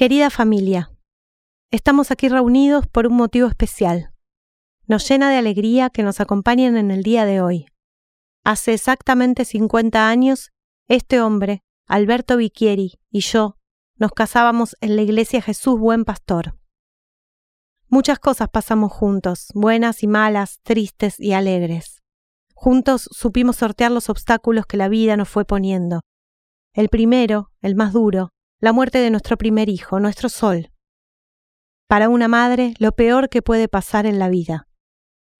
Querida familia, estamos aquí reunidos por un motivo especial. Nos llena de alegría que nos acompañen en el día de hoy. Hace exactamente 50 años, este hombre, Alberto Vicchieri, y yo nos casábamos en la iglesia Jesús Buen Pastor. Muchas cosas pasamos juntos, buenas y malas, tristes y alegres. Juntos supimos sortear los obstáculos que la vida nos fue poniendo. El primero, el más duro, la muerte de nuestro primer hijo, nuestro sol. Para una madre, lo peor que puede pasar en la vida.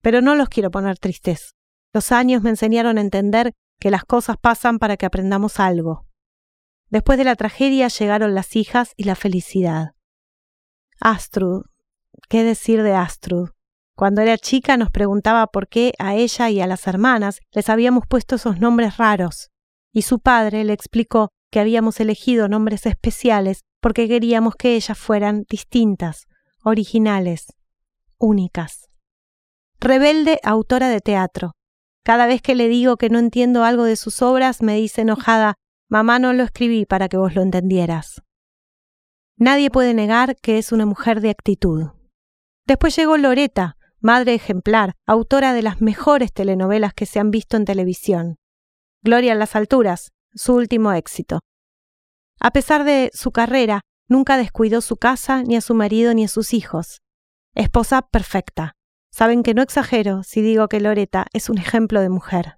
Pero no los quiero poner tristes. Los años me enseñaron a entender que las cosas pasan para que aprendamos algo. Después de la tragedia llegaron las hijas y la felicidad. Astrud. ¿Qué decir de Astrud? Cuando era chica nos preguntaba por qué a ella y a las hermanas les habíamos puesto esos nombres raros, y su padre le explicó que habíamos elegido nombres especiales porque queríamos que ellas fueran distintas, originales, únicas. Rebelde, autora de teatro. Cada vez que le digo que no entiendo algo de sus obras, me dice enojada, mamá no lo escribí para que vos lo entendieras. Nadie puede negar que es una mujer de actitud. Después llegó Loreta, madre ejemplar, autora de las mejores telenovelas que se han visto en televisión. Gloria en las alturas, su último éxito. A pesar de su carrera, nunca descuidó su casa, ni a su marido, ni a sus hijos. Esposa perfecta. Saben que no exagero si digo que Loreta es un ejemplo de mujer.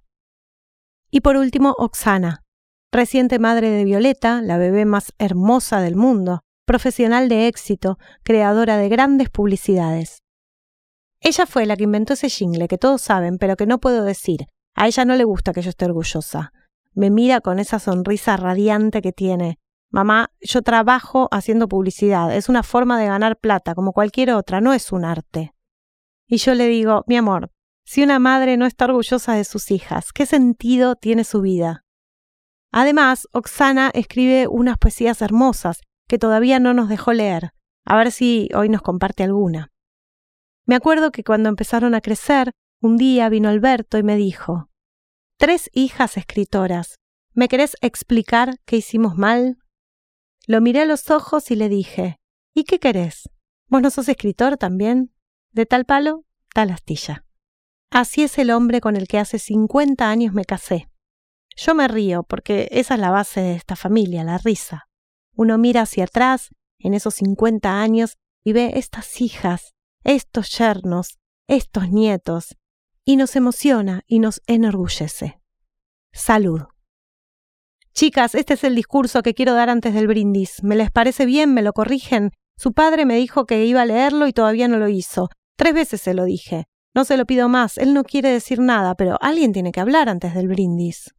Y por último, Oxana, reciente madre de Violeta, la bebé más hermosa del mundo, profesional de éxito, creadora de grandes publicidades. Ella fue la que inventó ese jingle que todos saben, pero que no puedo decir. A ella no le gusta que yo esté orgullosa me mira con esa sonrisa radiante que tiene. Mamá, yo trabajo haciendo publicidad, es una forma de ganar plata como cualquier otra, no es un arte. Y yo le digo, mi amor, si una madre no está orgullosa de sus hijas, ¿qué sentido tiene su vida? Además, Oxana escribe unas poesías hermosas que todavía no nos dejó leer. A ver si hoy nos comparte alguna. Me acuerdo que cuando empezaron a crecer, un día vino Alberto y me dijo, tres hijas escritoras. ¿Me querés explicar qué hicimos mal? Lo miré a los ojos y le dije, ¿y qué querés? ¿Vos no sos escritor también? De tal palo, tal astilla. Así es el hombre con el que hace cincuenta años me casé. Yo me río porque esa es la base de esta familia, la risa. Uno mira hacia atrás, en esos cincuenta años, y ve estas hijas, estos yernos, estos nietos, y nos emociona y nos enorgullece. Salud. Chicas, este es el discurso que quiero dar antes del brindis. ¿Me les parece bien? ¿Me lo corrigen? Su padre me dijo que iba a leerlo y todavía no lo hizo. Tres veces se lo dije. No se lo pido más, él no quiere decir nada, pero alguien tiene que hablar antes del brindis.